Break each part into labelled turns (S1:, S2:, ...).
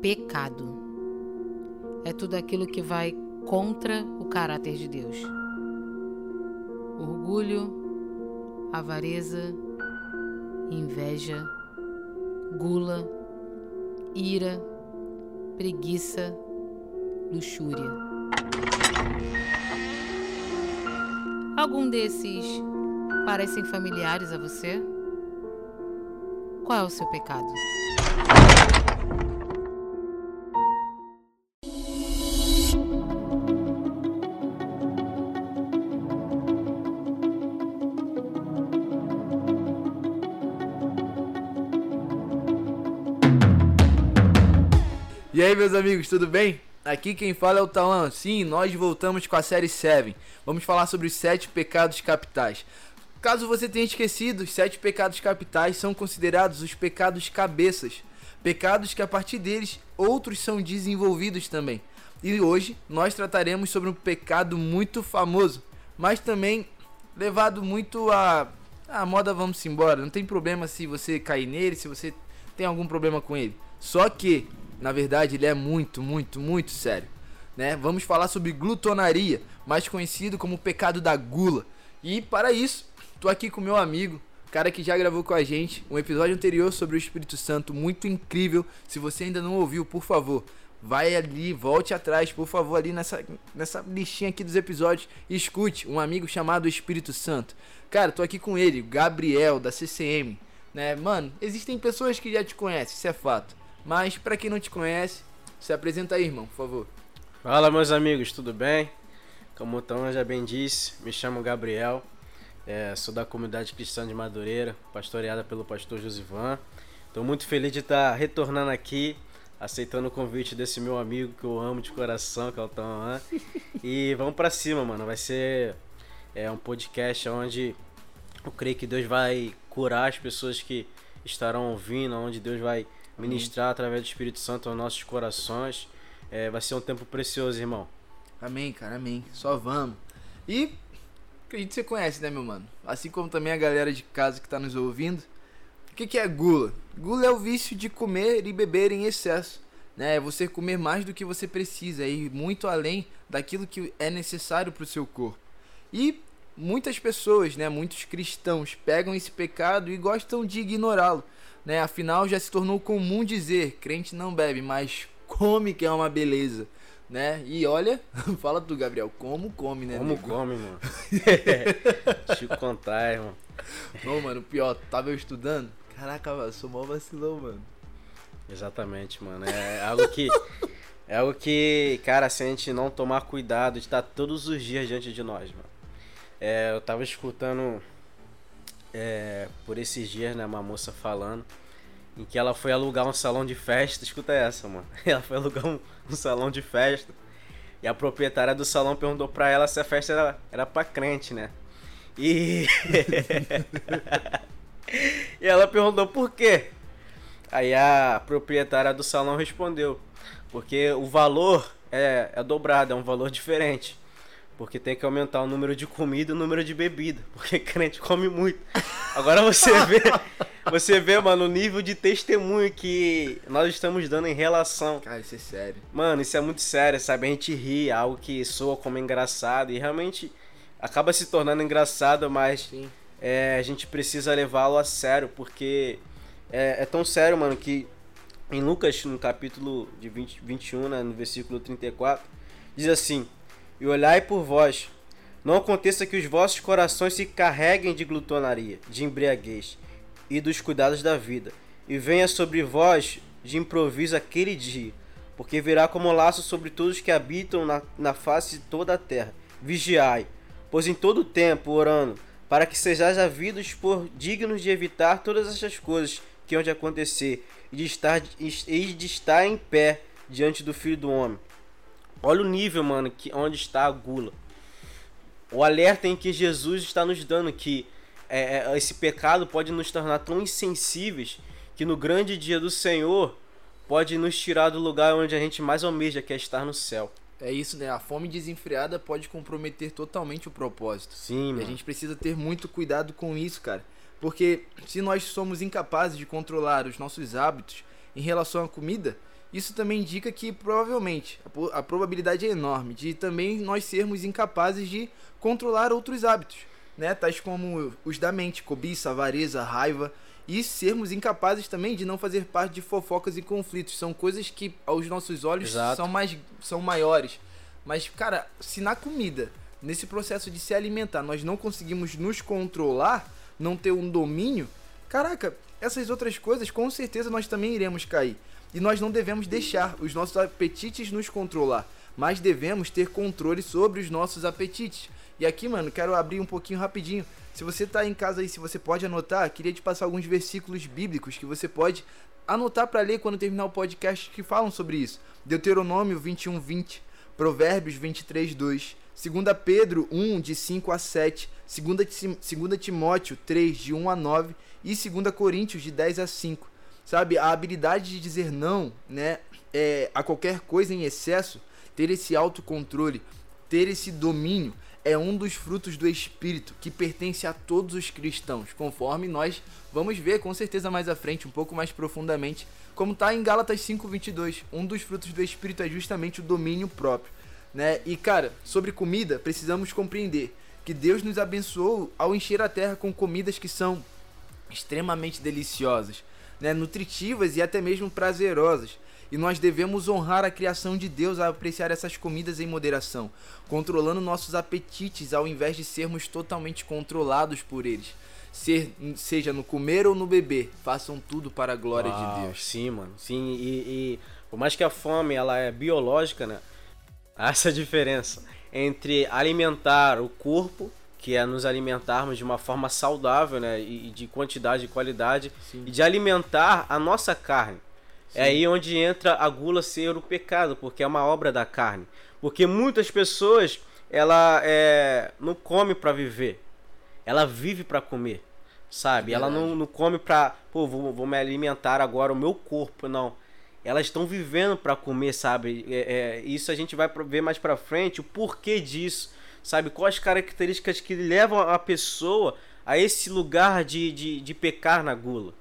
S1: pecado. É tudo aquilo que vai contra o caráter de Deus. Orgulho, avareza, inveja, gula, ira, preguiça, luxúria. Algum desses parecem familiares a você? Qual é o seu pecado?
S2: E aí, meus amigos, tudo bem? Aqui quem fala é o Talan. Sim, nós voltamos com a série 7. Vamos falar sobre os sete pecados capitais. Caso você tenha esquecido, os sete pecados capitais são considerados os pecados cabeças. Pecados que a partir deles outros são desenvolvidos também. E hoje nós trataremos sobre um pecado muito famoso, mas também levado muito a a moda vamos embora. Não tem problema se você cair nele, se você tem algum problema com ele. Só que na verdade, ele é muito, muito, muito sério. Né? Vamos falar sobre glutonaria, mais conhecido como pecado da gula. E para isso, tô aqui com meu amigo, cara que já gravou com a gente um episódio anterior sobre o Espírito Santo, muito incrível. Se você ainda não ouviu, por favor, vai ali, volte atrás, por favor, ali nessa, nessa listinha aqui dos episódios escute um amigo chamado Espírito Santo. Cara, tô aqui com ele, Gabriel, da CCM. Né? Mano, existem pessoas que já te conhecem, isso é fato. Mas para quem não te conhece, se apresenta aí, irmão, por favor.
S3: Fala, meus amigos, tudo bem? Como o Tom já bem disse, me chamo Gabriel, é, sou da comunidade cristã de Madureira, pastoreada pelo pastor Josivan. Estou muito feliz de estar retornando aqui, aceitando o convite desse meu amigo que eu amo de coração, que é o Tom. E vamos para cima, mano. Vai ser é, um podcast onde eu creio que Deus vai curar as pessoas que estarão ouvindo, onde Deus vai ministrar através do Espírito Santo aos nossos corações. É, vai ser um tempo precioso, irmão.
S2: Amém, cara, amém. Só vamos. E acredito que você conhece, né, meu mano? Assim como também a galera de casa que tá nos ouvindo. O que, que é gula? Gula é o vício de comer e beber em excesso. Né? É você comer mais do que você precisa e muito além daquilo que é necessário para o seu corpo. E muitas pessoas, né, muitos cristãos, pegam esse pecado e gostam de ignorá-lo né? Afinal, já se tornou comum dizer: crente não bebe, mas come que é uma beleza. Né? E olha, fala tu, Gabriel, como come, né?
S3: Como nego? come, mano. Deixa eu contar, irmão.
S2: Ô, mano, pior, tava eu estudando. Caraca, eu sou mó vacilão, mano.
S3: Exatamente, mano. É algo que. É algo que, cara, se a gente não tomar cuidado de estar todos os dias diante de nós, mano. É, eu tava escutando é, por esses dias, né, uma moça falando em que ela foi alugar um salão de festa. Escuta essa, mano. Ela foi alugar um, um salão de festa. E a proprietária do salão perguntou pra ela se a festa era, era pra crente, né? E. e ela perguntou por quê? Aí a proprietária do salão respondeu: porque o valor é, é dobrado, é um valor diferente. Porque tem que aumentar o número de comida e o número de bebida. Porque crente come muito. Agora você vê, você vê, mano, o nível de testemunho que nós estamos dando em relação.
S2: Cara, isso é sério.
S3: Mano, isso é muito sério, sabe? A gente ri, algo que soa como engraçado e realmente acaba se tornando engraçado, mas é, a gente precisa levá-lo a sério, porque é, é, tão sério, mano, que em Lucas, no capítulo de 20, 21, né, no versículo 34, diz assim e olhai por vós. Não aconteça que os vossos corações se carreguem de glutonaria, de embriaguez e dos cuidados da vida, e venha sobre vós de improviso aquele dia, porque virá como laço sobre todos que habitam na, na face de toda a terra. Vigiai, pois em todo tempo orando, para que sejais havidos por dignos de evitar todas estas coisas que hão de acontecer, e de estar, e de estar em pé diante do Filho do Homem. Olha o nível, mano, que onde está a gula. O alerta em que Jesus está nos dando que é, é, esse pecado pode nos tornar tão insensíveis que no grande dia do Senhor pode nos tirar do lugar onde a gente mais almeja, que é estar no céu.
S2: É isso, né? A fome desenfreada pode comprometer totalmente o propósito.
S3: Sim,
S2: mano. E a gente precisa ter muito cuidado com isso, cara. Porque se nós somos incapazes de controlar os nossos hábitos em relação à comida, isso também indica que provavelmente a, probabilidade é enorme de também nós sermos incapazes de controlar outros hábitos, né? Tais como os da mente, cobiça, avareza, raiva e sermos incapazes também de não fazer parte de fofocas e conflitos. São coisas que aos nossos olhos são mais são maiores. Mas cara, se na comida, nesse processo de se alimentar, nós não conseguimos nos controlar, não ter um domínio, caraca, essas outras coisas com certeza nós também iremos cair. E nós não devemos deixar os nossos apetites nos controlar, mas devemos ter controle sobre os nossos apetites. E aqui, mano, quero abrir um pouquinho rapidinho se você está em casa aí, se você pode anotar, queria te passar alguns versículos bíblicos que você pode anotar para ler quando terminar o podcast que falam sobre isso. Deuteronômio 21, 20, Provérbios 23, 2, 2 Pedro 1, de 5 a 7, 2 Timóteo 3, de 1 a 9 e 2 Coríntios, de 10 a 5. Sabe, a habilidade de dizer não né, é, a qualquer coisa em excesso, ter esse autocontrole, ter esse domínio, é um dos frutos do Espírito que pertence a todos os cristãos, conforme nós vamos ver com certeza mais à frente, um pouco mais profundamente, como está em Gálatas 5:22. Um dos frutos do Espírito é justamente o domínio próprio, né? E cara, sobre comida, precisamos compreender que Deus nos abençoou ao encher a terra com comidas que são extremamente deliciosas, né? nutritivas e até mesmo prazerosas e nós devemos honrar a criação de Deus a apreciar essas comidas em moderação, controlando nossos apetites ao invés de sermos totalmente controlados por eles. Ser, seja no comer ou no beber, façam tudo para a glória Uau, de Deus.
S3: Sim, mano. Sim, e, e por mais que a fome ela é biológica, né? Há essa diferença entre alimentar o corpo que é nos alimentarmos de uma forma saudável, né, e de quantidade e qualidade, Sim. e de alimentar a nossa carne. É aí onde entra a gula ser o pecado, porque é uma obra da carne. Porque muitas pessoas ela é, não come para viver, ela vive para comer, sabe? É ela não, não come para, pô, vou, vou, me alimentar agora o meu corpo, não. Elas estão vivendo para comer, sabe? É, é, isso a gente vai ver mais para frente o porquê disso, sabe? Quais as características que levam a pessoa a esse lugar de, de, de pecar na gula.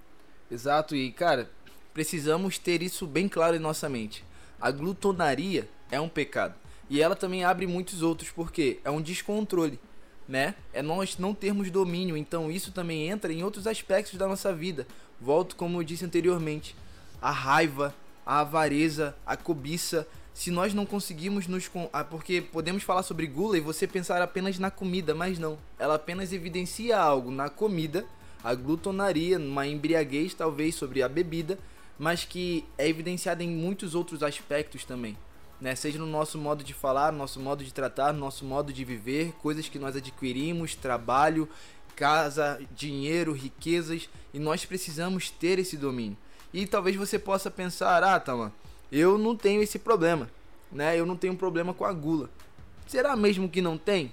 S2: Exato, e cara, precisamos ter isso bem claro em nossa mente. A glutonaria é um pecado. E ela também abre muitos outros, porque é um descontrole, né? É nós não termos domínio, então isso também entra em outros aspectos da nossa vida. Volto como eu disse anteriormente, a raiva, a avareza, a cobiça, se nós não conseguimos nos ah, porque podemos falar sobre gula e você pensar apenas na comida, mas não. Ela apenas evidencia algo na comida, a glutonaria, uma embriaguez talvez sobre a bebida, mas que é evidenciada em muitos outros aspectos também. Né? Seja no nosso modo de falar, no nosso modo de tratar, no nosso modo de viver, coisas que nós adquirimos, trabalho, casa, dinheiro, riquezas, e nós precisamos ter esse domínio. E talvez você possa pensar, ah, Tama, eu não tenho esse problema, né? Eu não tenho problema com a gula. Será mesmo que não tem?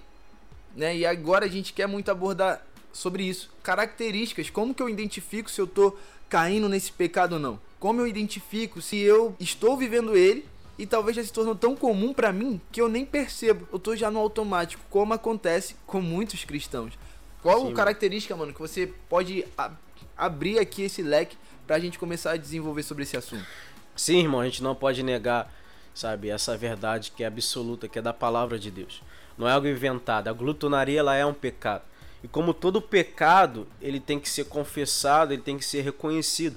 S2: Né? E agora a gente quer muito abordar sobre isso. Características, como que eu identifico se eu tô caindo nesse pecado ou não? Como eu identifico se eu estou vivendo ele e talvez já se tornou tão comum para mim que eu nem percebo. Eu tô já no automático, como acontece com muitos cristãos. Qual Sim, característica, mano, que você pode abrir aqui esse leque pra gente começar a desenvolver sobre esse assunto?
S3: Sim, irmão, a gente não pode negar, sabe, essa verdade que é absoluta, que é da palavra de Deus. Não é algo inventado. A glutonaria ela é um pecado. E como todo pecado, ele tem que ser confessado, ele tem que ser reconhecido.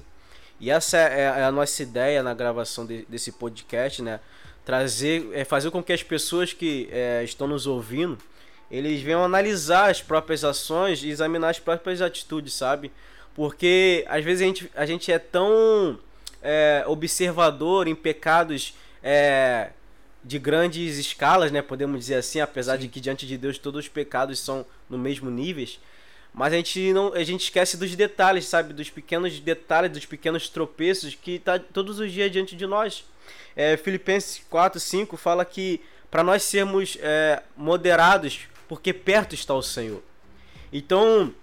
S3: E essa é, é a nossa ideia na gravação de, desse podcast, né? Trazer, é fazer com que as pessoas que é, estão nos ouvindo, eles venham analisar as próprias ações e examinar as próprias atitudes, sabe? Porque às vezes a gente, a gente é tão é, observador em pecados é, de grandes escalas, né? Podemos dizer assim, apesar Sim. de que diante de Deus todos os pecados são no mesmo níveis. Mas a gente não, a gente esquece dos detalhes, sabe? Dos pequenos detalhes, dos pequenos tropeços que tá todos os dias diante de nós. É, Filipenses 4, 5 fala que para nós sermos é, moderados, porque perto está o Senhor. Então,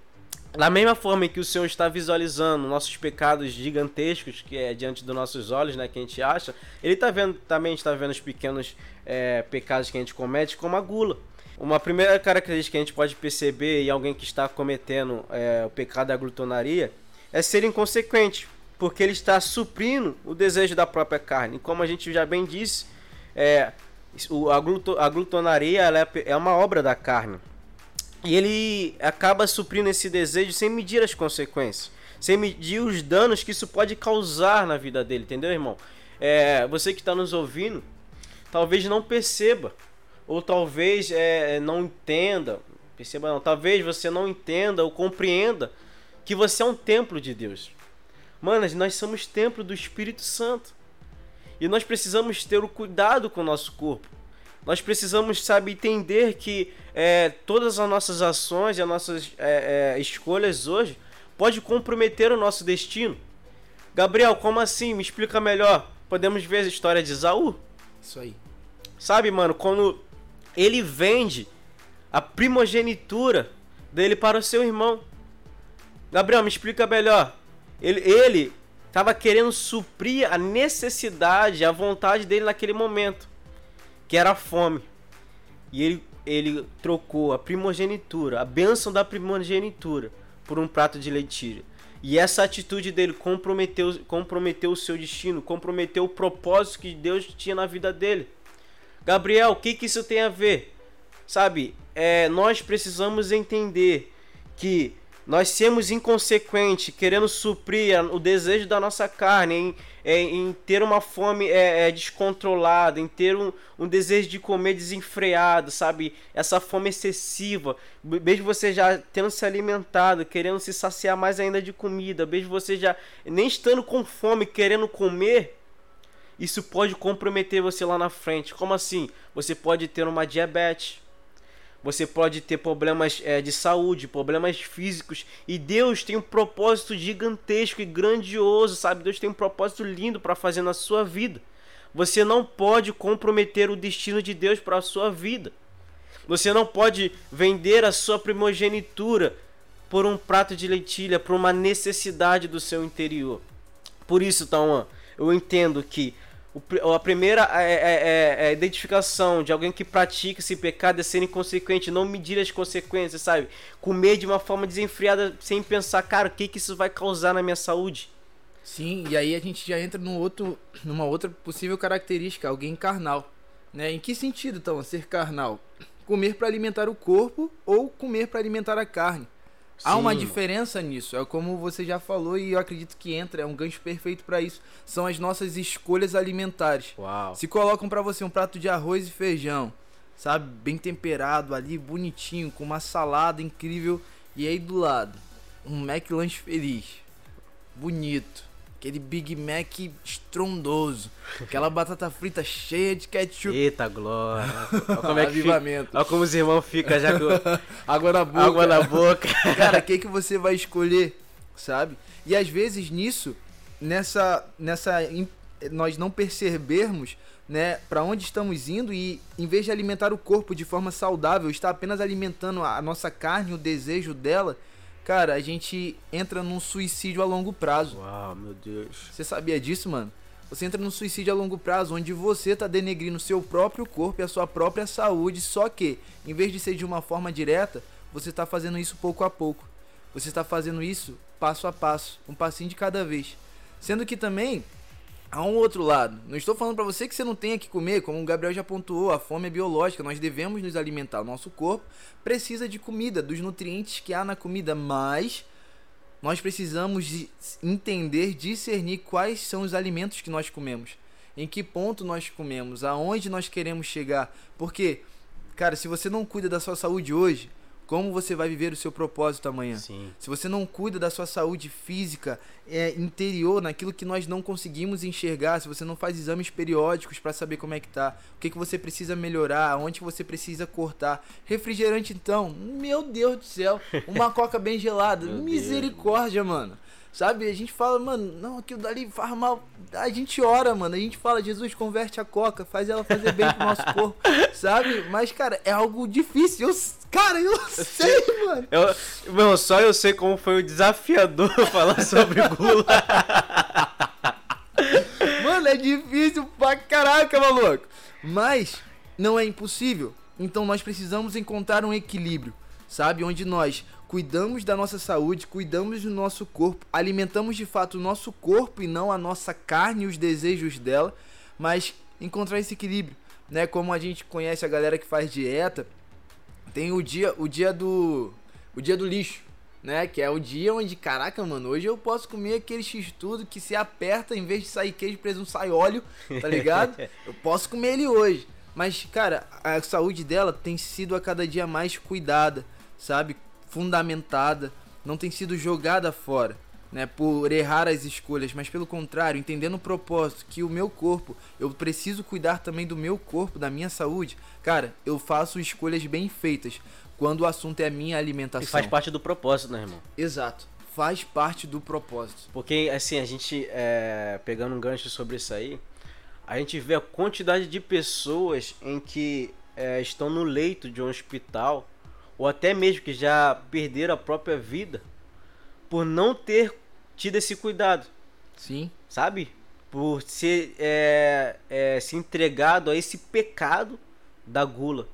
S3: da mesma forma que o Senhor está visualizando nossos pecados gigantescos que é diante dos nossos olhos, né, que a gente acha, ele está vendo também está vendo os pequenos é, pecados que a gente comete, como a gula. Uma primeira característica que a gente pode perceber em alguém que está cometendo é, o pecado da glutonaria é ser inconsequente. porque ele está suprindo o desejo da própria carne. Como a gente já bem disse, é, a, gluto, a glutonaria é, é uma obra da carne. E ele acaba suprindo esse desejo sem medir as consequências, sem medir os danos que isso pode causar na vida dele, entendeu, irmão? É, você que está nos ouvindo, talvez não perceba, ou talvez é, não entenda, perceba não, talvez você não entenda ou compreenda que você é um templo de Deus. Manas, nós somos templo do Espírito Santo. E nós precisamos ter o cuidado com o nosso corpo. Nós precisamos, sabe, entender que é, todas as nossas ações e as nossas é, é, escolhas hoje pode comprometer o nosso destino. Gabriel, como assim? Me explica melhor. Podemos ver a história de Isaú?
S2: Isso aí.
S3: Sabe, mano, quando ele vende a primogenitura dele para o seu irmão. Gabriel, me explica melhor. Ele, ele estava querendo suprir a necessidade, a vontade dele naquele momento, que era a fome. E ele, ele trocou a primogenitura, a bênção da primogenitura, por um prato de leitilha. E essa atitude dele comprometeu, comprometeu o seu destino, comprometeu o propósito que Deus tinha na vida dele. Gabriel, o que, que isso tem a ver? Sabe, é, nós precisamos entender que nós sermos inconsequentes, querendo suprir o desejo da nossa carne, em, em, em ter uma fome é, é, descontrolada, em ter um, um, desejo de comer desenfreado, sabe? Essa fome excessiva, mesmo você já tendo se alimentado, querendo se saciar mais ainda de comida, mesmo você já nem estando com fome, querendo comer, isso pode comprometer você lá na frente. Como assim? Você pode ter uma diabetes você pode ter problemas é, de saúde, problemas físicos. E Deus tem um propósito gigantesco e grandioso, sabe? Deus tem um propósito lindo para fazer na sua vida. Você não pode comprometer o destino de Deus para a sua vida. Você não pode vender a sua primogenitura por um prato de lentilha, por uma necessidade do seu interior. Por isso, Tauan, eu entendo que o, a primeira é, é, é, é, identificação de alguém que pratica esse pecado é ser inconsequente, não medir as consequências, sabe? Comer de uma forma desenfreada sem pensar, cara, o que, que isso vai causar na minha saúde?
S2: Sim, e aí a gente já entra num outro, numa outra possível característica, alguém carnal. Né? Em que sentido, então, ser carnal? Comer para alimentar o corpo ou comer para alimentar a carne? Sim. Há uma diferença nisso, é como você já falou e eu acredito que entra, é um gancho perfeito para isso. São as nossas escolhas alimentares.
S3: Uau.
S2: Se colocam para você um prato de arroz e feijão, sabe, bem temperado ali, bonitinho, com uma salada incrível e aí do lado um Mac Lunch feliz, bonito Aquele Big Mac estrondoso. Aquela batata frita cheia de ketchup.
S3: Eita glória. Olha como, é que
S2: Avivamento.
S3: Fica, olha como os irmãos ficam já com
S2: água na boca.
S3: Água na boca.
S2: Cara, o que, que você vai escolher, sabe? E às vezes nisso, nessa. nessa nós não percebermos né, para onde estamos indo e em vez de alimentar o corpo de forma saudável, está apenas alimentando a nossa carne, o desejo dela, Cara, a gente entra num suicídio a longo prazo.
S3: Uau, meu Deus.
S2: Você sabia disso, mano? Você entra num suicídio a longo prazo, onde você tá denegrindo seu próprio corpo e a sua própria saúde, só que, em vez de ser de uma forma direta, você tá fazendo isso pouco a pouco. Você está fazendo isso passo a passo, um passinho de cada vez. Sendo que também há um outro lado. Não estou falando para você que você não tenha que comer, como o Gabriel já pontuou, a fome é biológica, nós devemos nos alimentar. O nosso corpo precisa de comida, dos nutrientes que há na comida, mas nós precisamos de entender, discernir quais são os alimentos que nós comemos, em que ponto nós comemos, aonde nós queremos chegar. Porque, cara, se você não cuida da sua saúde hoje, como você vai viver o seu propósito amanhã.
S3: Sim.
S2: Se você não cuida da sua saúde física, é, interior, naquilo que nós não conseguimos enxergar, se você não faz exames periódicos para saber como é que tá, o que, que você precisa melhorar, onde você precisa cortar. Refrigerante então, meu Deus do céu, uma coca bem gelada, misericórdia, Deus. mano. Sabe? A gente fala, mano, não, aquilo dali faz mal. A gente ora, mano. A gente fala, Jesus, converte a coca, faz ela fazer bem pro nosso corpo. Sabe? Mas, cara, é algo difícil. Eu, cara, eu sei, mano.
S3: Eu, meu, só eu sei como foi o desafiador falar sobre gula.
S2: mano, é difícil pra caraca, maluco. Mas não é impossível. Então nós precisamos encontrar um equilíbrio, sabe? Onde nós cuidamos da nossa saúde, cuidamos do nosso corpo, alimentamos de fato o nosso corpo e não a nossa carne e os desejos dela, mas encontrar esse equilíbrio, né? Como a gente conhece a galera que faz dieta, tem o dia, o dia do o dia do lixo, né? Que é o dia onde, caraca, mano, hoje eu posso comer aquele x tudo que se aperta em vez de sair queijo, presunto, sai óleo, tá ligado? eu posso comer ele hoje. Mas, cara, a saúde dela tem sido a cada dia mais cuidada, sabe? Fundamentada, não tem sido jogada fora, né? Por errar as escolhas, mas pelo contrário, entendendo o propósito que o meu corpo, eu preciso cuidar também do meu corpo, da minha saúde. Cara, eu faço escolhas bem feitas quando o assunto é a minha alimentação.
S3: E faz parte do propósito, né, irmão?
S2: Exato. Faz parte do propósito.
S3: Porque, assim, a gente, é, pegando um gancho sobre isso aí, a gente vê a quantidade de pessoas em que é, estão no leito de um hospital ou até mesmo que já perderam a própria vida por não ter tido esse cuidado.
S2: Sim.
S3: Sabe? Por ser é, é, se entregado a esse pecado da gula.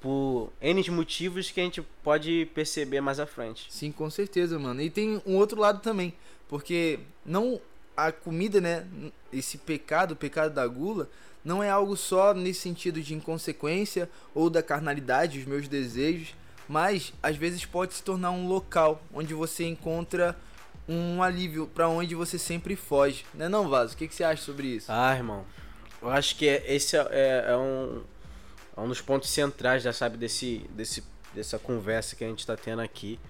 S3: Por N motivos que a gente pode perceber mais à frente.
S2: Sim, com certeza, mano. E tem um outro lado também. Porque não a comida, né? Esse pecado, o pecado da gula, não é algo só nesse sentido de inconsequência ou da carnalidade, os meus desejos, mas às vezes pode se tornar um local onde você encontra um alívio para onde você sempre foge, né não, Vaso? O que, que você acha sobre isso?
S3: Ah, irmão, eu acho que esse é, é, é um, é um dos pontos centrais, já sabe, desse, desse, dessa conversa que a gente está tendo aqui,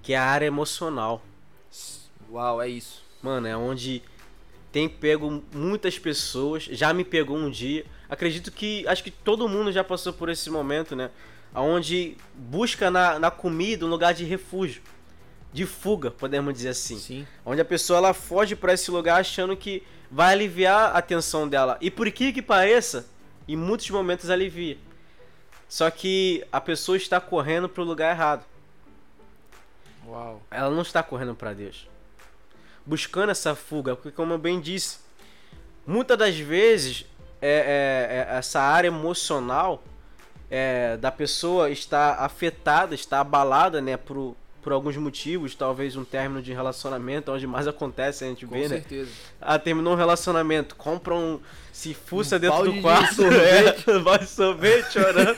S3: que é a área emocional.
S2: Uau, é isso.
S3: Mano, é onde tem pego muitas pessoas, já me pegou um dia. Acredito que acho que todo mundo já passou por esse momento, né? Onde busca na, na comida um lugar de refúgio, de fuga, podemos dizer assim.
S2: Sim.
S3: Onde a pessoa ela foge para esse lugar achando que vai aliviar a tensão dela. E por que que pareça, em muitos momentos alivia. Só que a pessoa está correndo para o lugar errado.
S2: Uau.
S3: Ela não está correndo para Deus buscando essa fuga, porque como eu bem disse, muitas das vezes é, é, é essa área emocional é, da pessoa está afetada, está abalada, né, por, por alguns motivos, talvez um término de relacionamento, onde mais acontece a gente
S2: Com
S3: vê,
S2: certeza.
S3: né? Ah, terminou um relacionamento, compra um. se fuça
S2: Um
S3: dentro do quarto,
S2: sorvete.
S3: é, vai sorvete chorando,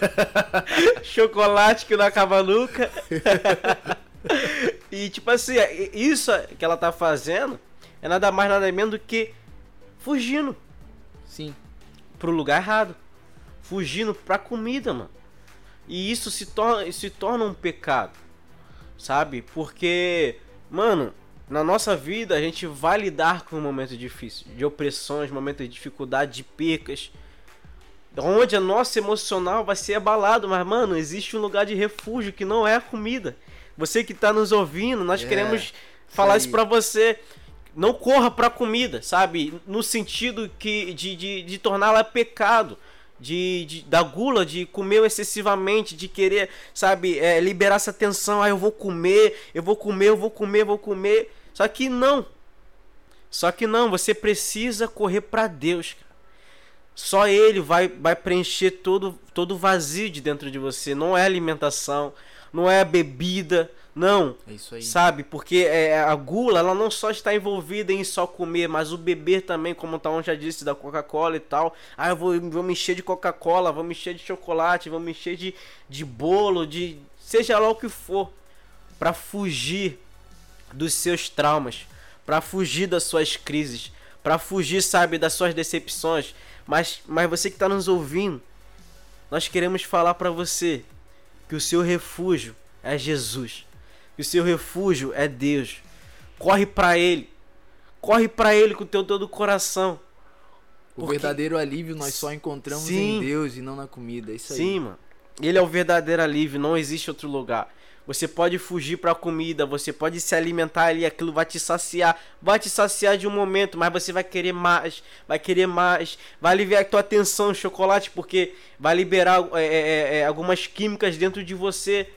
S3: chocolate que não acaba nunca. e tipo assim, é- isso que ela tá fazendo é nada mais nada menos do que fugindo
S2: Sim.
S3: pro lugar errado. Fugindo pra comida, mano. E isso se torna, se torna um pecado. Sabe? Porque, mano, na nossa vida a gente vai lidar com momentos difíceis, de opressões, momentos de dificuldade, de percas. Onde a nossa emocional vai ser abalado, mas mano, existe um lugar de refúgio que não é a comida. Você que tá nos ouvindo, nós
S2: É,
S3: queremos falar
S2: aí.
S3: isso pra você. Não corra pra comida, sabe? No sentido que de, de, de torná-la pecado. De, de- da gula, de comer excessivamente, de querer, sabe, é, liberar essa tensão. Ah, eu vou comer, eu vou comer, eu vou comer, eu vou comer. Só que não. Só que não, você precisa correr pra Deus, cara. Só Ele vai, vai preencher todo todo o vazio de dentro de você. Não é alimentação, não é bebida, não.
S2: É isso aí.
S3: Sabe? Porque é, a gula, ela não só está envolvida em só comer, mas o beber também, como o Taon já disse, da Coca-Cola e tal. Ah, eu vou, vou me encher de Coca-Cola, vou me encher de chocolate, vou me encher de, de bolo, de seja lá o que for. Pra fugir dos seus traumas, pra fugir das suas crises, pra fugir, sabe, das suas decepções. Mas, mas você que tá nos ouvindo, nós queremos falar pra você que o seu refúgio é Jesus. Que o seu refúgio é Deus. Corre pra ele. Corre pra ele com o teu todo o coração.
S2: O
S3: Porque-
S2: verdadeiro alívio nós só encontramos
S3: Sim.
S2: em Deus e não na comida. É isso aí.
S3: Sim, mano. Ele é o verdadeiro alívio, não existe outro lugar. Você pode fugir pra comida, você pode se alimentar ali, aquilo vai te saciar. Vai te saciar de um momento, mas você vai querer mais, vai querer mais. Vai aliviar a tua atenção, chocolate, porque vai liberar é, é, é, algumas químicas dentro de você.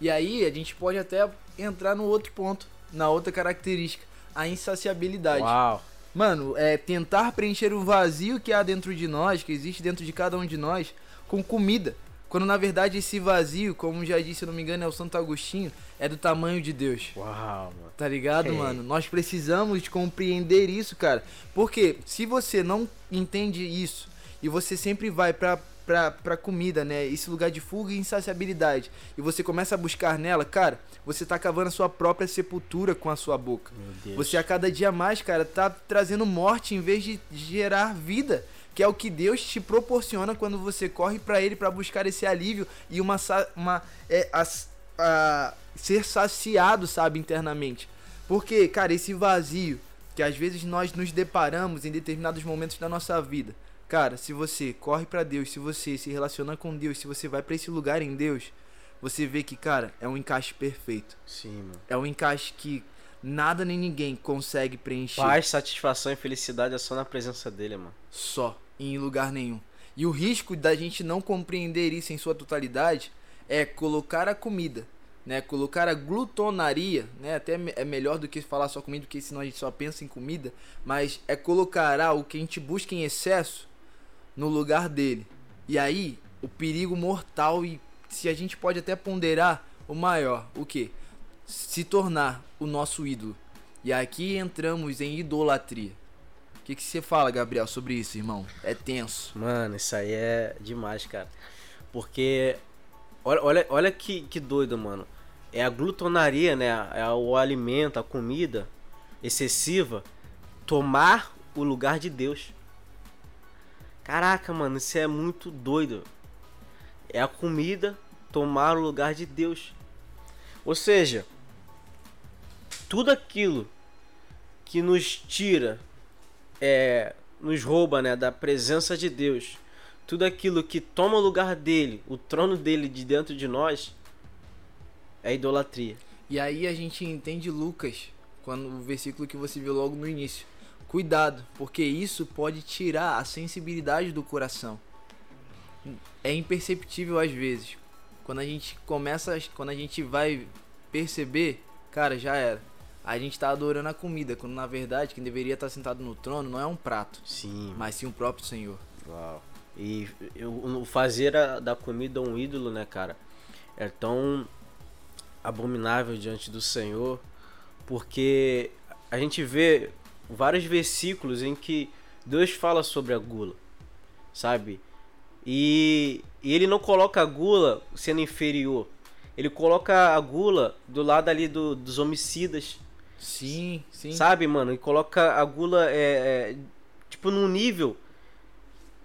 S2: E aí a gente pode até entrar no outro ponto, na outra característica, a insaciabilidade.
S3: Uau.
S2: Mano, é tentar preencher o vazio que há dentro de nós, que existe dentro de cada um de nós, com comida. Quando na verdade esse vazio, como já disse, se não me engano, é o Santo Agostinho, é do tamanho de Deus.
S3: Uau, mano.
S2: Tá ligado, mano? Nós precisamos compreender isso, cara. Porque se você não entende isso e você sempre vai pra, pra, pra comida, né? Esse lugar de fuga e insaciabilidade, e você começa a buscar nela, cara, você tá cavando a sua própria sepultura com a sua boca.
S3: Meu Deus.
S2: Você a cada dia mais, cara, tá trazendo morte em vez de gerar vida. Que é o que Deus te proporciona quando você corre pra Ele pra buscar esse alívio e uma. uma é, as- a- ser saciado, sabe, internamente. Porque, cara, esse vazio que às vezes nós nos deparamos em determinados momentos da nossa vida. Cara, se você corre pra Deus, se você se relaciona com Deus, se você vai pra esse lugar em Deus, você vê que, cara, é um encaixe perfeito.
S3: Sim, mano.
S2: É um encaixe que nada nem ninguém consegue preencher
S3: Paz, satisfação e felicidade é só na presença dele, mano.
S2: só, em lugar nenhum. E o risco da gente não compreender isso em sua totalidade é colocar a comida, né? Colocar a glutonaria, né? Até é melhor do que falar só comida, porque senão a gente só pensa em comida, mas é colocar algo que a gente busca em excesso no lugar dele. E aí, o perigo mortal e se a gente pode até ponderar o maior, o que? Se tornar o nosso ídolo. E aqui entramos em idolatria. Que que você fala, Gabriel, sobre isso, irmão? É tenso.
S3: Mano, isso aí é demais, cara. Porque. Olha, olha, olha que, que doido, mano. É a glutonaria, né? É o alimento, a comida excessiva tomar o lugar de Deus. Caraca, mano, isso é muito doido. É a comida tomar o lugar de Deus. Ou seja, tudo aquilo que nos tira é, nos rouba né, da presença de Deus, tudo aquilo que toma o lugar dele, o trono dele de dentro de nós, é idolatria.
S2: E aí a gente entende Lucas, quando o versículo que você viu logo no início. Cuidado, porque isso pode tirar a sensibilidade do coração. É imperceptível às vezes. Quando a gente começa, quando a gente vai perceber, cara, já era. A gente tá adorando a comida, quando na verdade quem deveria estar sentado no trono não é um prato,
S3: Sim,
S2: mas sim o próprio Senhor.
S3: Uau. E o fazer a- da comida um ídolo, né, cara? É tão abominável diante do Senhor, porque a gente vê vários versículos em que Deus fala sobre a gula, sabe? E, e ele não coloca a gula sendo inferior. Ele coloca a gula do lado ali do- dos homicidas,
S2: Sim, sim.
S3: Sabe, mano? E coloca a gula, é, é, tipo, num nível,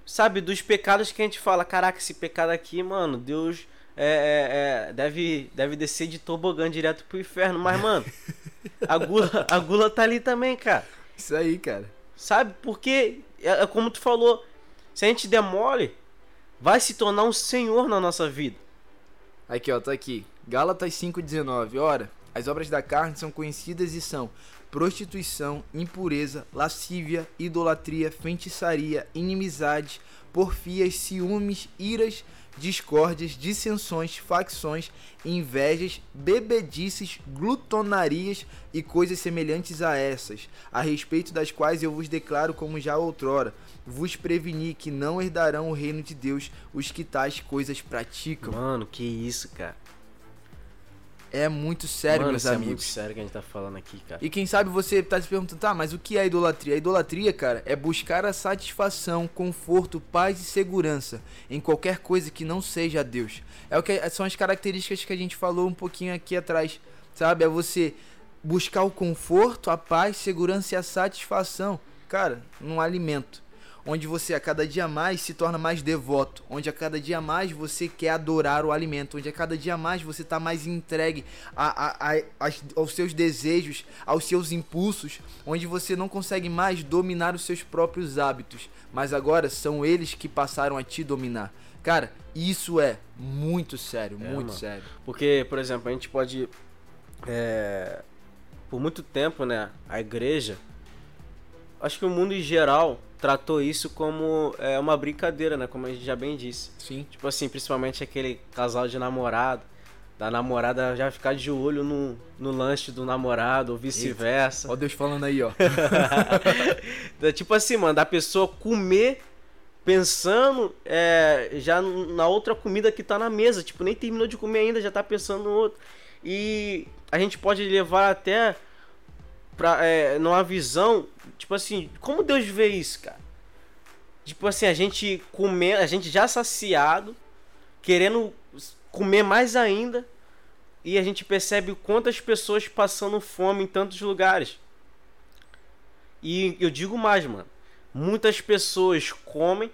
S3: sabe, dos pecados que a gente fala, caraca, esse pecado aqui, mano, Deus é, é, é, deve, deve descer de tobogã direto pro inferno. Mas, mano, a gula, a gula tá ali também, cara.
S2: Isso aí, cara.
S3: Sabe? Porque, é, é como tu falou, se a gente demole, vai se tornar um senhor na nossa vida.
S2: Aqui, ó, tá aqui. Gálatas 5:19. Ora, as obras da carne são conhecidas e são prostituição, impureza, lascívia, idolatria, feitiçaria, inimizade, porfias, ciúmes, iras, discórdias, dissensões, facções, invejas, bebedices, glutonarias e coisas semelhantes a essas, a respeito das quais eu vos declaro como já outrora, vos preveni que não herdarão o reino de Deus os que tais coisas praticam.
S3: Mano, que isso, cara.
S2: É muito sério,
S3: Mano,
S2: meus
S3: isso é
S2: amigos.
S3: muito sério que a gente tá falando aqui, cara.
S2: E quem sabe você tá se perguntando, tá, mas o que é idolatria? A idolatria, cara, é buscar a satisfação, conforto, paz e segurança em qualquer coisa que não seja Deus. É o que são as características que a gente falou um pouquinho aqui atrás, sabe? É você buscar o conforto, a paz, segurança e a satisfação, cara, num alimento. Onde você a cada dia mais se torna mais devoto, onde a cada dia mais você quer adorar o alimento, onde a cada dia mais você está mais entregue a, a, a- aos seus desejos, aos seus impulsos, onde você não consegue mais dominar os seus próprios hábitos, mas agora são eles que passaram a te dominar. Cara, isso é muito sério,
S3: É,
S2: muito
S3: mano.
S2: sério.
S3: Porque, por exemplo, a gente pode. é, por muito tempo, né? A igreja. Acho que o mundo em geral tratou isso como é, uma brincadeira, né? Como a gente já bem disse.
S2: Sim.
S3: Tipo assim, principalmente aquele casal de namorado. Da namorada já ficar de olho no, no lanche do namorado, ou vice-versa.
S2: Ó Deus falando aí, ó.
S3: Tipo assim, mano, da pessoa comer pensando é, já na outra comida que tá na mesa. Tipo, nem terminou de comer ainda, já tá pensando no outro. E a gente pode levar até pra, é, numa visão, tipo assim, como Deus vê isso, cara? Tipo assim, a gente comer, a gente já saciado, querendo comer mais ainda, e a gente percebe quantas pessoas passando fome em tantos lugares. E eu digo mais, mano. Muitas pessoas comem,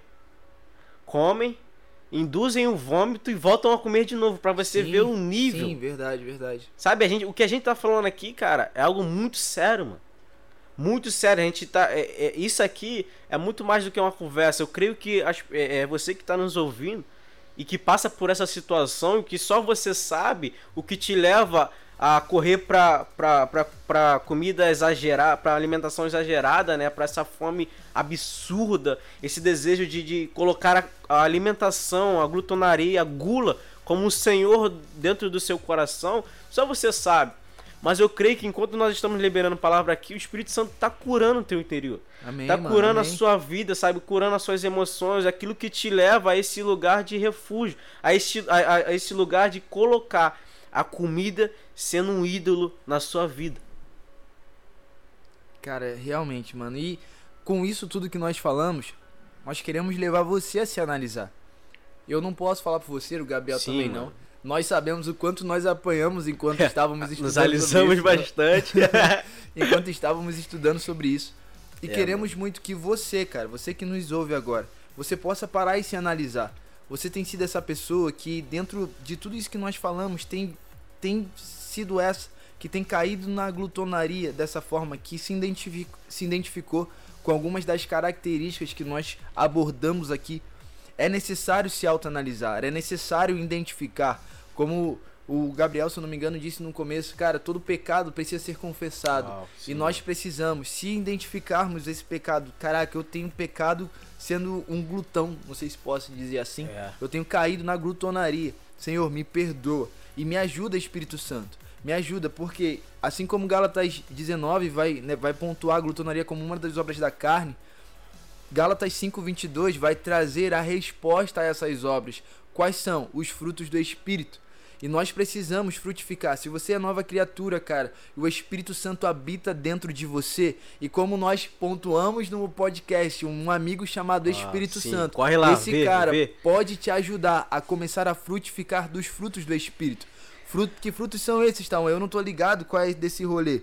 S3: comem, induzem o vômito e voltam a comer de novo para você sim, ver o nível.
S2: Sim, verdade, verdade.
S3: Sabe, a gente, o que a gente tá falando aqui, cara, é algo muito sério, mano. Muito sério, a gente tá. É, é, isso aqui é muito mais do que uma conversa. Eu creio que as, é, é você que tá nos ouvindo e que passa por essa situação e que só você sabe o que te leva a correr para comida exagerada, para alimentação exagerada, né? Para essa fome absurda, esse desejo de, de colocar a, a, alimentação, a glutonaria, a gula como um senhor dentro do seu coração, só você sabe. Mas eu creio que enquanto nós estamos liberando palavra aqui, o Espírito Santo está curando o teu interior. Tá mano, curando amém. a sua vida, sabe? Curando as suas emoções, aquilo que te leva a esse lugar de refúgio, a esse, a, a esse lugar de colocar a comida sendo um ídolo na sua vida.
S2: Cara, realmente, mano. E com isso tudo que nós falamos, nós queremos levar você a se analisar. Eu não posso falar por você, o Gabriel Sim, também mano. não. Nós sabemos o quanto nós apanhamos enquanto estávamos estudando.
S3: Nos alisamos isso, bastante.
S2: enquanto estávamos estudando sobre isso. E é, queremos mano. muito que você, cara, você que nos ouve agora, você possa parar e se analisar. Você tem sido essa pessoa que, dentro de tudo isso que nós falamos, tem, tem sido essa que tem caído na glutonaria dessa forma, que se, identificou, se identificou com algumas das características que nós abordamos aqui. É necessário se autoanalisar, é necessário identificar, como o Gabriel, se eu não me engano, disse no começo, cara, todo pecado precisa ser confessado. Uau, e nós precisamos, se identificarmos esse pecado, caraca, eu tenho pecado sendo um glutão, não sei se posso dizer assim. É. Eu tenho caído na glutonaria. Senhor, me perdoa e me ajuda, Espírito Santo. Me ajuda, porque assim como Gálatas 19 vai, né, vai pontuar a glutonaria como uma das obras da carne, Gálatas 5:22 vai trazer a resposta a essas obras. Quais são os frutos do Espírito? E nós precisamos frutificar. Se você é nova criatura, cara, o Espírito Santo habita dentro de você. E como nós pontuamos no podcast, um amigo chamado ah, Espírito sim. Santo.
S3: Corre lá,
S2: esse
S3: vê,
S2: cara
S3: vê.
S2: pode te ajudar a começar a frutificar dos frutos do Espírito. Fruto, que frutos são esses, Tal? Eu não tô ligado qual é desse rolê.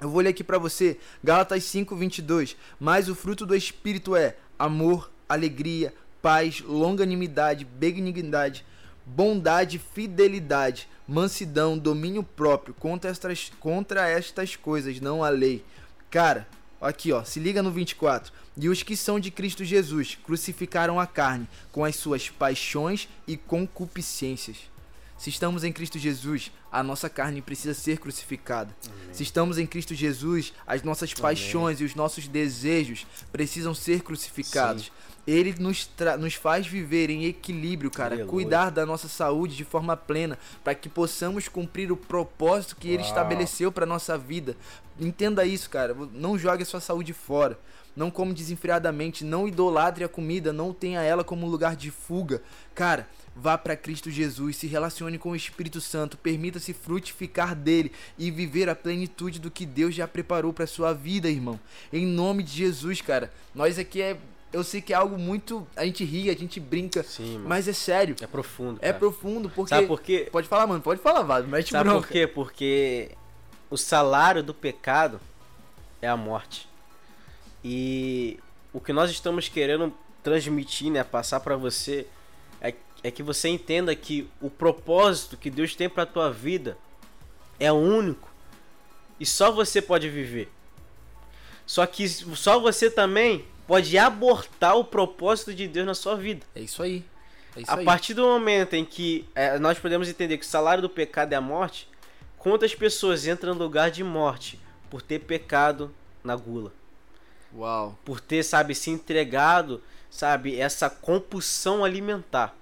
S2: Eu vou ler aqui para você, Gálatas 5:22. Mas o fruto do espírito é amor, alegria, paz, longanimidade, benignidade, bondade, fidelidade, mansidão, domínio próprio. Contra estas, contra estas coisas não há lei. Cara, aqui ó, se liga no 24. E os que são de Cristo Jesus crucificaram a carne com as suas paixões e concupiscências. Se estamos em Cristo Jesus, a nossa carne precisa ser crucificada. Amém. Se estamos em Cristo Jesus, as nossas paixões Amém. e os nossos desejos precisam ser crucificados. Sim. Ele nos, nos faz viver em equilíbrio, cara. Aleluia. Cuidar da nossa saúde de forma plena, para que possamos cumprir o propósito que Uau. Ele estabeleceu para nossa vida. Entenda isso, cara. Não jogue a sua saúde fora. Não come desenfreadamente. Não idolatre a comida. Não tenha ela como lugar de fuga. Cara, vá para Cristo Jesus, se relacione com o Espírito Santo, permita-se frutificar dele e viver a plenitude do que Deus já preparou para sua vida, irmão. Em nome de Jesus, cara. Nós aqui é eu sei que é algo muito. A gente ri, a gente brinca. Sim, mas é sério.
S3: É profundo.
S2: É cara. É profundo, porque.
S3: Sabe por quê?
S2: Pode falar, mano, pode falar, Vado. Mete
S3: Sabe bronca. por quê? Porque o salário do pecado é a morte. E o que nós estamos querendo transmitir, né, passar para você é, que você entenda que o propósito que Deus tem para tua vida é único e só você pode viver. Só que só você também pode abortar o propósito de Deus na sua vida.
S2: É isso aí. É isso
S3: a
S2: aí.
S3: partir do momento em que é, nós podemos entender que o salário do pecado é a morte, quantas pessoas entram no lugar de morte por ter pecado na gula?
S2: Uau.
S3: Por ter, sabe, se entregado, sabe, essa compulsão alimentar.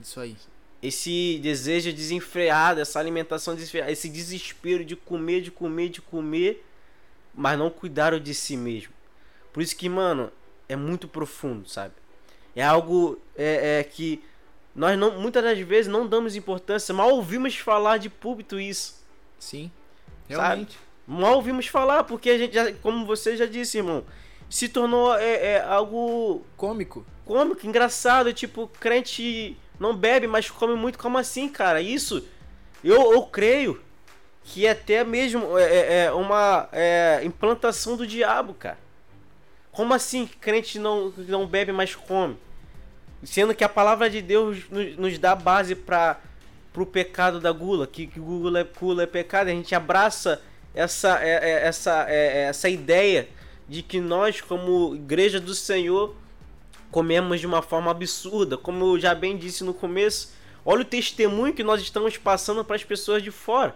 S2: Isso aí.
S3: Esse desejo desenfreado, essa alimentação desenfreada, esse desespero de comer, de comer, de comer, mas não cuidaram de si mesmo. Por isso que, mano, é muito profundo, sabe? É algo é, é, que nós não, muitas das vezes não damos importância. Mal ouvimos falar de púlpito isso.
S2: Sim. Realmente.
S3: Sabe? Mal ouvimos falar, porque a gente, já, como você já disse, irmão, se tornou é, é, algo
S2: cômico.
S3: Cômico, engraçado. Tipo, crente não bebe, mas come muito. Como assim, cara? Isso, eu, eu creio que é até mesmo é, é, é uma é, implantação do diabo, cara. Como assim crente não, não bebe, mas come? Sendo que a palavra de Deus nos, nos dá base para o pecado da gula, que, que gula, é, gula é pecado. A gente abraça essa, é, é, essa, essa ideia de que nós, como igreja do Senhor, comemos de uma forma absurda. Como eu já bem disse no começo, olha o testemunho que nós estamos passando para as pessoas de fora.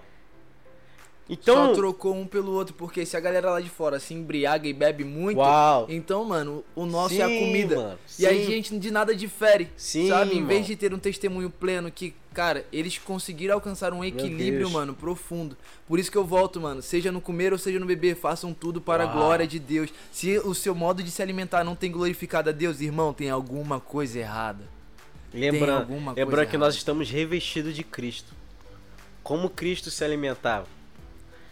S2: Então, Só trocou um pelo outro, porque se a galera lá de fora se embriaga e bebe muito,
S3: Uau.
S2: então, mano, o nosso Sim, é a comida.
S3: Mano.
S2: E aí a gente de nada difere.
S3: Sim,
S2: sabe? Em vez
S3: mano.
S2: de ter um testemunho pleno que, cara, eles conseguiram alcançar um equilíbrio, mano, profundo. Por isso que eu volto, mano, seja no comer ou seja no beber, façam tudo para Uau. a glória de Deus. Se o seu modo de se alimentar não tem glorificado a Deus, irmão, tem alguma coisa errada.
S3: Lembrando, lembrando que nós estamos revestidos de Cristo. Como Cristo se alimentava?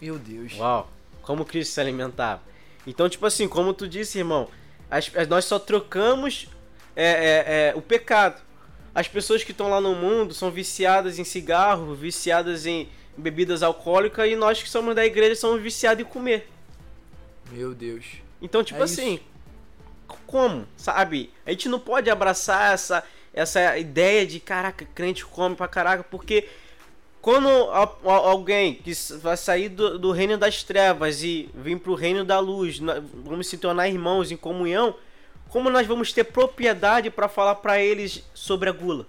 S2: Meu Deus.
S3: Uau. Como Cristo se alimentava. Então, tipo assim, como tu disse, irmão, as, as, nós só trocamos é, é, é, o pecado. As pessoas que estão lá no mundo são viciadas em cigarro, viciadas em bebidas alcoólicas, e nós que somos da igreja somos viciados em comer.
S2: Meu Deus.
S3: Então, tipo é assim, isso. como? Sabe? A gente não pode abraçar essa, essa ideia de caraca, crente come pra caraca, porque quando alguém que vai sair do, do, reino das trevas e vir para o reino da luz, vamos se tornar irmãos em comunhão, como nós vamos ter propriedade para falar para eles sobre a gula?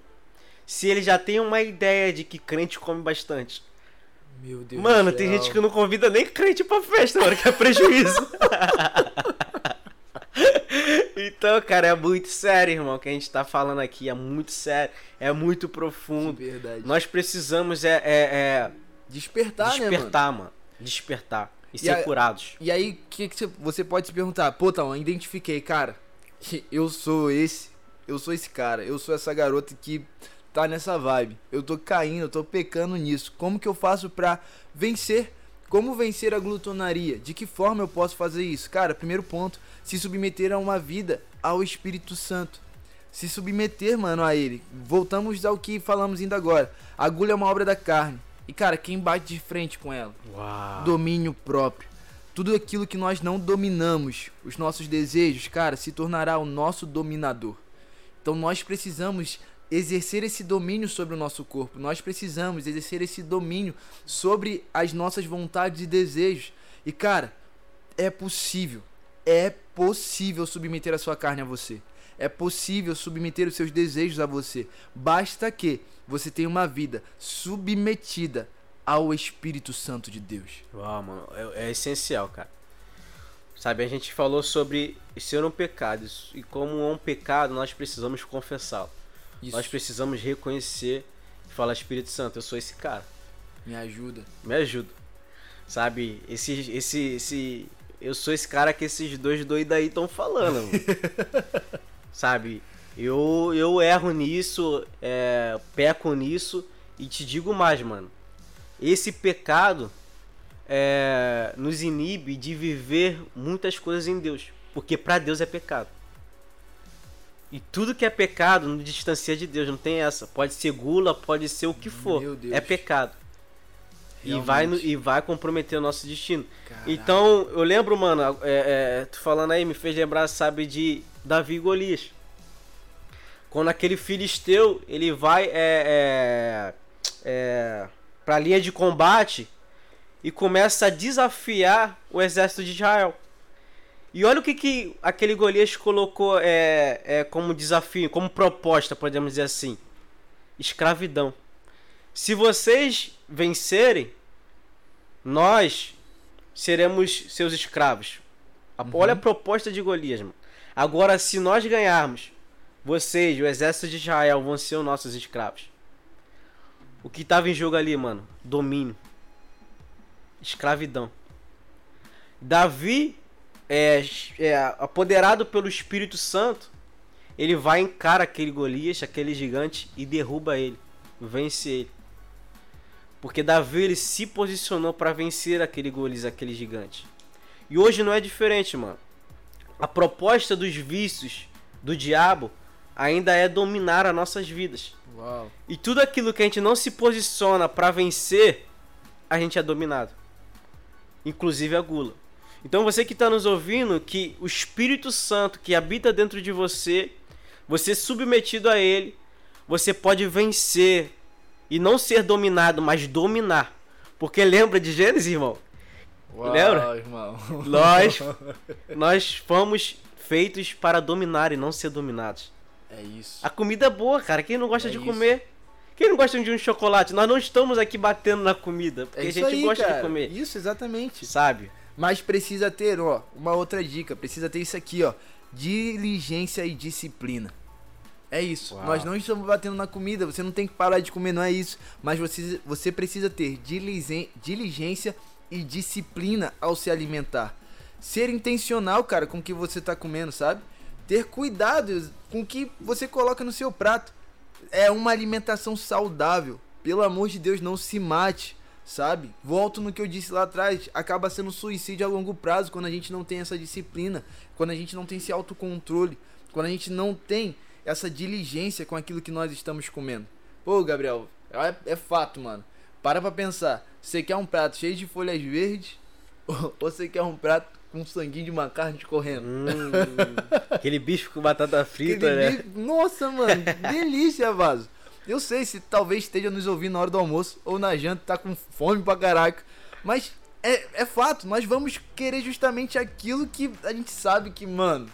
S3: Se eles já têm uma ideia de que crente come bastante.
S2: Meu Deus
S3: Mano, tem gente que não convida nem crente pra festa, mano, que é prejuízo. Então, cara, é muito sério, irmão, o que a gente tá falando aqui. É muito sério, é muito profundo.
S2: De verdade.
S3: Nós precisamos é, é, é...
S2: despertar,
S3: despertar,
S2: né,
S3: mano? Despertar. E, e ser a... curados.
S2: E aí, que, que você pode se perguntar? Pô, então, identifiquei, cara. Eu sou esse. Eu sou esse cara. Eu sou essa garota que tá nessa vibe. Eu tô caindo, eu tô pecando nisso. Como que eu faço pra vencer? Como vencer a glutonaria? De que forma eu posso fazer isso? Cara, primeiro ponto, se submeter a uma vida ao Espírito Santo. Se submeter, mano, a ele. Voltamos ao que falamos ainda agora. A agulha é uma obra da carne. E, cara, quem bate de frente com ela?
S3: Uau.
S2: Domínio próprio. Tudo aquilo que nós não dominamos, os nossos desejos, cara, se tornará o nosso dominador. Então nós precisamos exercer esse domínio sobre o nosso corpo. Nós precisamos exercer esse domínio sobre as nossas vontades e desejos. E cara, é possível. É possível submeter a sua carne a você. É possível submeter os seus desejos a você. Basta que você tenha uma vida submetida ao Espírito Santo de Deus.
S3: Uau, mano, é, é essencial, cara. Sabe, a gente falou sobre ser um pecado. E como é um pecado, nós precisamos confessá-lo. Isso. Nós precisamos reconhecer e falar, Espírito Santo, eu sou esse cara.
S2: Me ajuda.
S3: Me ajuda. Sabe, esse, esse, esse, eu sou esse cara que esses dois doidos aí estão falando. Sabe, eu, eu erro nisso, é, peco nisso e te digo mais, mano. Esse pecado é, nos inibe de viver muitas coisas em Deus, porque para Deus é pecado. E tudo que é pecado não distancia de Deus, não tem essa. Pode ser gula, pode ser o que for. É pecado. E vai, e vai comprometer o nosso destino. Caraca. Então, eu lembro, mano, é, é, tu falando aí, me fez lembrar, sabe, de Davi e Golias. Quando aquele filisteu, ele vai é, é, é, pra linha de combate e começa a desafiar o exército de Israel. E olha o que, que aquele Golias colocou é, é, como desafio, como proposta, podemos dizer assim: escravidão. Se vocês vencerem, nós seremos seus escravos. Uhum. Olha a proposta de Golias, mano. Agora, se nós ganharmos, vocês, o exército de Israel, vão ser os nossos escravos. O que estava em jogo ali, mano? Domínio. Escravidão. Davi é, é, apoderado pelo Espírito Santo, ele vai encara aquele Golias, aquele gigante e derruba ele, vence ele. Porque Davi ele se posicionou para vencer aquele Golias, aquele gigante. E hoje não é diferente, mano. A proposta dos vícios do diabo ainda é dominar as nossas vidas.
S2: Uau.
S3: E tudo aquilo que a gente não se posiciona para vencer, a gente é dominado. Inclusive a gula. Então você que está nos ouvindo, que o Espírito Santo que habita dentro de você, você submetido a ele, você pode vencer e não ser dominado, mas dominar. Porque lembra de Gênesis, irmão?
S2: Uau,
S3: Lembra?
S2: irmão.
S3: Nós, nós fomos feitos para dominar e não ser dominados.
S2: É isso.
S3: A comida é boa, cara. Quem não gosta
S2: É
S3: de
S2: isso.
S3: comer? Quem não gosta de um chocolate? Nós não estamos aqui batendo na comida, porque
S2: É
S3: a gente
S2: aí,
S3: gosta
S2: cara.
S3: de comer.
S2: Isso, exatamente.
S3: Sabe?
S2: Mas precisa ter, ó, uma outra dica. Precisa ter isso aqui, ó. Diligência e disciplina. É isso.
S3: Uau.
S2: Nós não estamos batendo na comida. Você não tem que parar de comer, não é isso. Mas você, você precisa ter diligência e disciplina ao se alimentar. Ser intencional, cara, com o que você tá comendo, sabe? Ter cuidado com o que você coloca no seu prato. É uma alimentação saudável. Pelo amor de Deus, não se mate, sabe? Volto no que eu disse lá atrás. Acaba sendo suicídio a longo prazo quando a gente não tem essa disciplina, quando a gente não tem esse autocontrole, quando a gente não tem essa diligência com aquilo que nós estamos comendo. Pô, Gabriel, é, é fato, mano. Para pra pensar. Você quer um prato cheio de folhas verdes ou você quer um prato com sanguinho de uma carne escorrendo?
S3: Hum, aquele bicho com batata frita,
S2: Aquele
S3: né?
S2: bife- Nossa, mano, delícia, Vaso. Eu sei se talvez esteja nos ouvindo na hora do almoço ou na janta, tá com fome pra caraca. Mas é, é fato, nós vamos querer justamente aquilo que a gente sabe que, mano,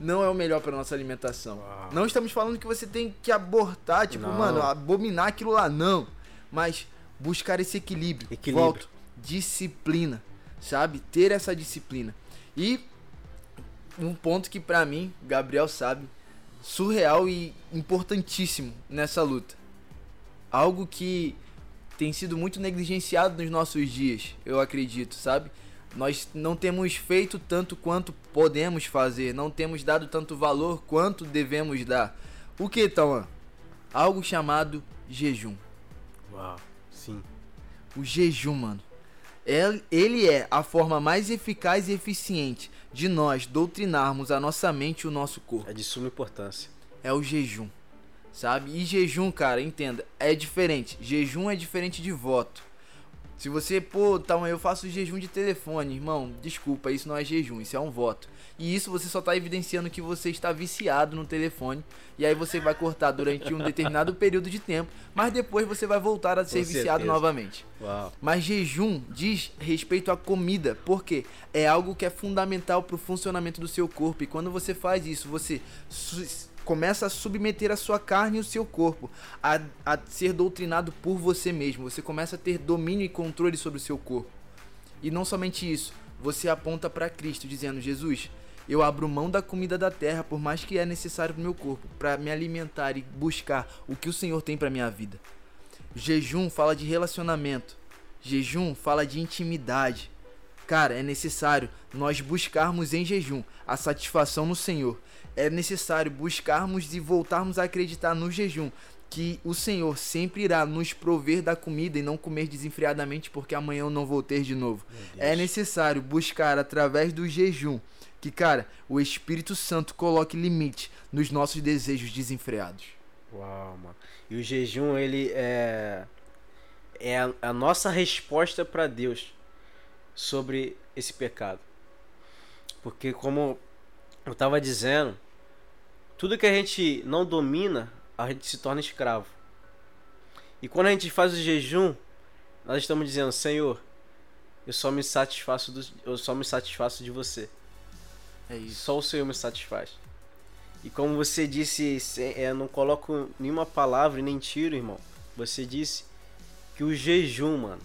S2: não é o melhor pra nossa alimentação.
S3: Uau.
S2: Não estamos falando que você tem que abortar, tipo,
S3: Não.
S2: mano, abominar aquilo lá, não. Mas buscar esse equilíbrio.
S3: Equilíbrio.
S2: Volto. Disciplina, sabe? Ter essa disciplina. E um ponto que pra mim, Gabriel sabe, surreal e importantíssimo nessa luta. Algo que tem sido muito negligenciado nos nossos dias, eu acredito, sabe? Nós não temos feito tanto quanto podemos fazer, não temos dado tanto valor quanto devemos dar. O que, Tauan? Algo chamado jejum.
S3: Uau, sim.
S2: O jejum, mano. El- Ele é a forma mais eficaz e eficiente de nós doutrinarmos a nossa mente e o nosso corpo.
S3: É de suma importância.
S2: É o jejum. Sabe? E jejum, cara, entenda, é diferente. Jejum é diferente de voto. Se você, pô, tá, mas eu faço jejum de telefone, irmão, desculpa, isso não é jejum, isso é um voto. E isso você só tá evidenciando que você está viciado no telefone. E aí você vai cortar durante um determinado período de tempo, mas depois você vai voltar a ser viciado
S3: certeza.
S2: novamente.
S3: Uau.
S2: Mas jejum diz respeito à comida, porque é algo que é fundamental para o funcionamento do seu corpo. E quando você faz isso, você começa a submeter a sua carne e o seu corpo a, a ser doutrinado por você mesmo. Você começa a ter domínio e controle sobre o seu corpo. E não somente isso, você aponta para Cristo, dizendo: Jesus, eu abro mão da comida da terra, por mais que é necessário para meu corpo, para me alimentar e buscar o que o Senhor tem para minha vida. Jejum fala de relacionamento. Jejum fala de intimidade. Cara, é necessário nós buscarmos em jejum a satisfação no Senhor. É necessário buscarmos e voltarmos a acreditar no jejum que o Senhor sempre irá nos prover da comida e não comer desenfreadamente porque amanhã eu não vou ter de novo. É necessário buscar através do jejum que, cara, o Espírito Santo coloque limite nos nossos desejos desenfreados.
S3: Uau, mano. E o jejum, ele é. É a, a nossa resposta para Deus sobre esse pecado. Porque, como eu tava dizendo, tudo que a gente não domina, a gente se torna escravo. E quando a gente faz o jejum, nós estamos dizendo: Senhor, eu só me satisfaço, do, eu só me satisfaço de você.
S2: É isso.
S3: Só o Senhor me satisfaz. E como você disse, se- é, não coloco nenhuma palavra e nem tiro, irmão. Você disse que o jejum, mano,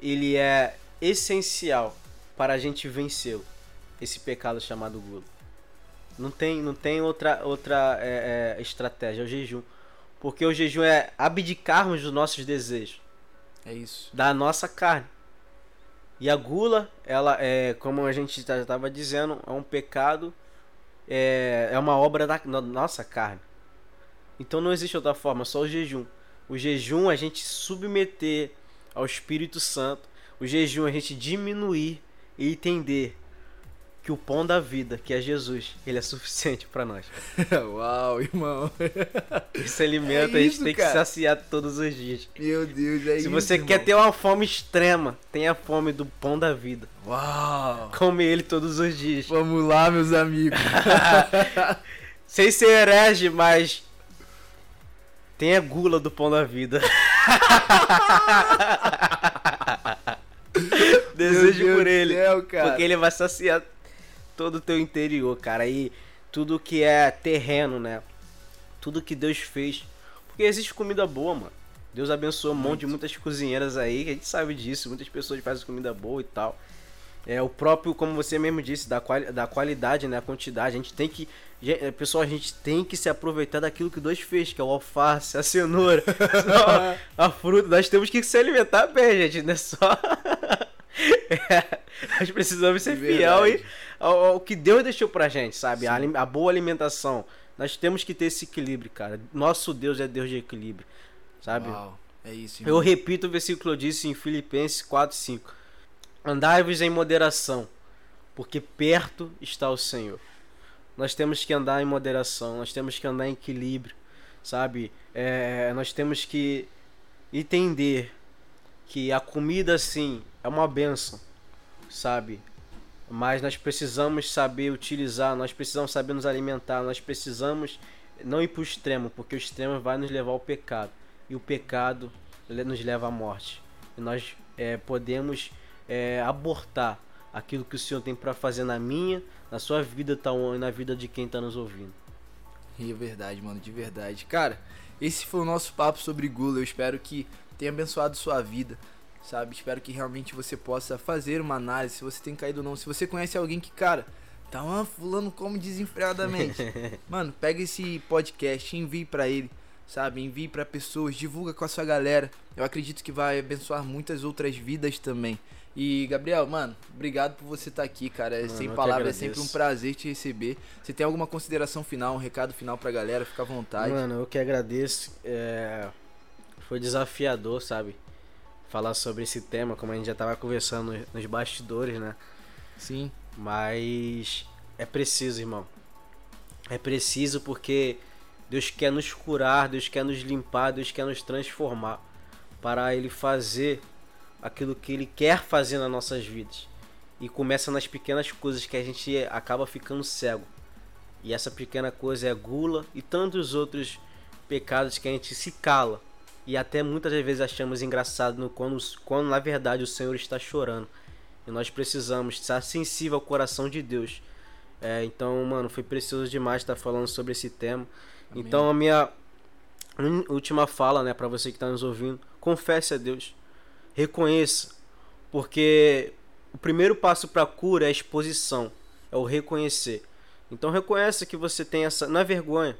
S3: ele é essencial para a gente vencer esse pecado chamado gula. Não tem, não tem outra, outra é, é, estratégia, é o jejum. Porque o jejum é abdicarmos dos nossos desejos
S2: É isso.
S3: da nossa carne. E a gula, ela é, como a gente já estava dizendo, é um pecado é, é uma obra da no- nossa carne. Então não existe outra forma, só o jejum. O jejum a gente submeter ao Espírito Santo. O jejum a gente diminuir e entender que o pão da vida, que é Jesus, ele é suficiente pra nós.
S2: Uau, irmão.
S3: Esse alimento
S2: É
S3: a gente
S2: isso,
S3: tem que
S2: cara.
S3: saciar todos os dias.
S2: Meu Deus, é
S3: Se
S2: isso.
S3: você
S2: irmão.
S3: quer ter uma fome extrema, tenha fome do pão da vida.
S2: Uau.
S3: Come ele todos os dias.
S2: Vamos lá, meus amigos.
S3: Sem ser herege, mas tenha gula do pão da vida. Desejo por ele.
S2: céu.
S3: Porque ele vai saciar todo o teu interior, cara. E tudo que é terreno, né? Tudo que Deus fez. Porque existe comida boa, mano. Deus abençoou um monte de muitas cozinheiras aí, que a gente sabe disso. Muitas pessoas fazem comida boa e tal. É o próprio, como você mesmo disse, da, quali da qualidade, né? A quantidade. A gente tem que. eh, Pessoal, a gente tem que se aproveitar daquilo que Deus fez, que é o alface, a cenoura, só a fruta. Nós temos que se alimentar bem, gente. Não é só. É, nós precisamos ser
S2: De
S3: fiel e ao, ao que Deus deixou pra gente, sabe? A, a boa alimentação. Nós temos que ter esse equilíbrio, cara. Nosso Deus é Deus de equilíbrio, sabe?
S2: Uau, é isso,
S3: Eu
S2: irmão.
S3: repito o versículo disse em Filipenses 4, 5. Andai-vos em moderação, porque perto está o Senhor. Nós temos que andar em moderação, nós temos que andar em equilíbrio, sabe? É, nós temos que entender que a comida, sim, é uma benção, sabe? Mas nós precisamos saber utilizar, nós precisamos saber nos alimentar, nós precisamos não ir para o extremo, porque o extremo vai nos levar ao pecado. E o pecado nos leva à morte. E nós é, podemos é, abortar aquilo que o Senhor tem para fazer na minha, na sua vida tal, e na vida de quem está nos ouvindo.
S2: É verdade, mano, de verdade. Cara, esse foi o nosso papo sobre gula. Eu espero que tenha abençoado sua vida, sabe? Espero que realmente você possa fazer uma análise se você tem caído ou não. Se você conhece alguém que, cara, tá ah, fulano come desenfreadamente. mano, pega esse podcast, envie pra ele, sabe? Envie pra pessoas, divulga com a sua galera. Eu acredito que vai abençoar muitas outras vidas também. E, Gabriel, mano, obrigado por você estar aqui, cara. É
S3: Mano,
S2: sem palavras, é sempre um prazer te receber. Você tem alguma consideração final, um recado final pra galera? Fica à vontade.
S3: Mano, eu que agradeço. é, Foi desafiador, sabe? Falar sobre esse tema, como a gente já tava conversando nos bastidores, né?
S2: Sim.
S3: Mas é preciso, irmão. É preciso porque Deus quer nos curar, Deus quer nos limpar, Deus quer nos transformar para Ele fazer aquilo que Ele quer fazer nas nossas vidas. E começa nas pequenas coisas que a gente acaba ficando cego. E essa pequena coisa é gula e tantos outros pecados que a gente se cala. E até muitas vezes achamos engraçado no quando, quando na verdade o Senhor está chorando. E nós precisamos estar sensível ao coração de Deus. É, então, mano, foi precioso demais estar falando sobre esse tema.
S2: Amém.
S3: Então, a minha última fala, né, para você que está nos ouvindo, confesse a Deus. Reconheça, porque o primeiro passo para a cura é a exposição, é o reconhecer. Então, reconheça que você tem essa, não é vergonha.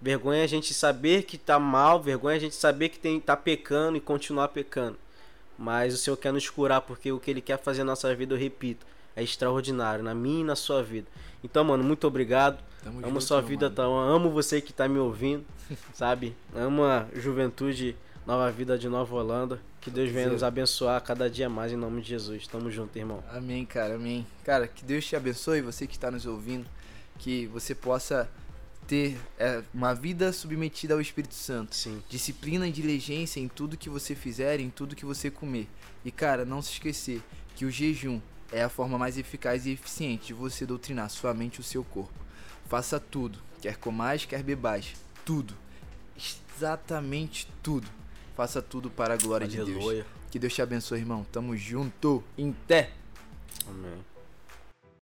S3: Vergonha é a gente saber que tá mal, vergonha é a gente saber que tem tá pecando e continuar pecando. Mas o Senhor quer nos curar porque o que Ele quer fazer na nossa vida, eu repito, é extraordinário, na minha e na sua vida. Então, mano, muito obrigado.
S2: Tamo
S3: amo
S2: junto,
S3: sua vida, tá? amo você que tá me ouvindo, sabe? Amo a juventude, nova vida de Nova Holanda. Que Deus venha nos abençoar cada dia mais em nome de Jesus. Tamo junto, irmão.
S2: Amém, cara, amém. Cara, que Deus te abençoe, você que está nos ouvindo, que você possa ter é, uma vida submetida ao Espírito Santo.
S3: Sim.
S2: Disciplina e diligência em tudo que você fizer, em tudo que você comer. E cara, não se esquecer que o jejum é a forma mais eficaz e eficiente de você doutrinar sua mente e o seu corpo. Faça tudo, quer comais, quer bebais, tudo. Exatamente tudo. Faça tudo para a glória de Deus.
S3: Aleluia.
S2: Que Deus te abençoe, irmão. Tamo junto. Em té.
S3: Amém.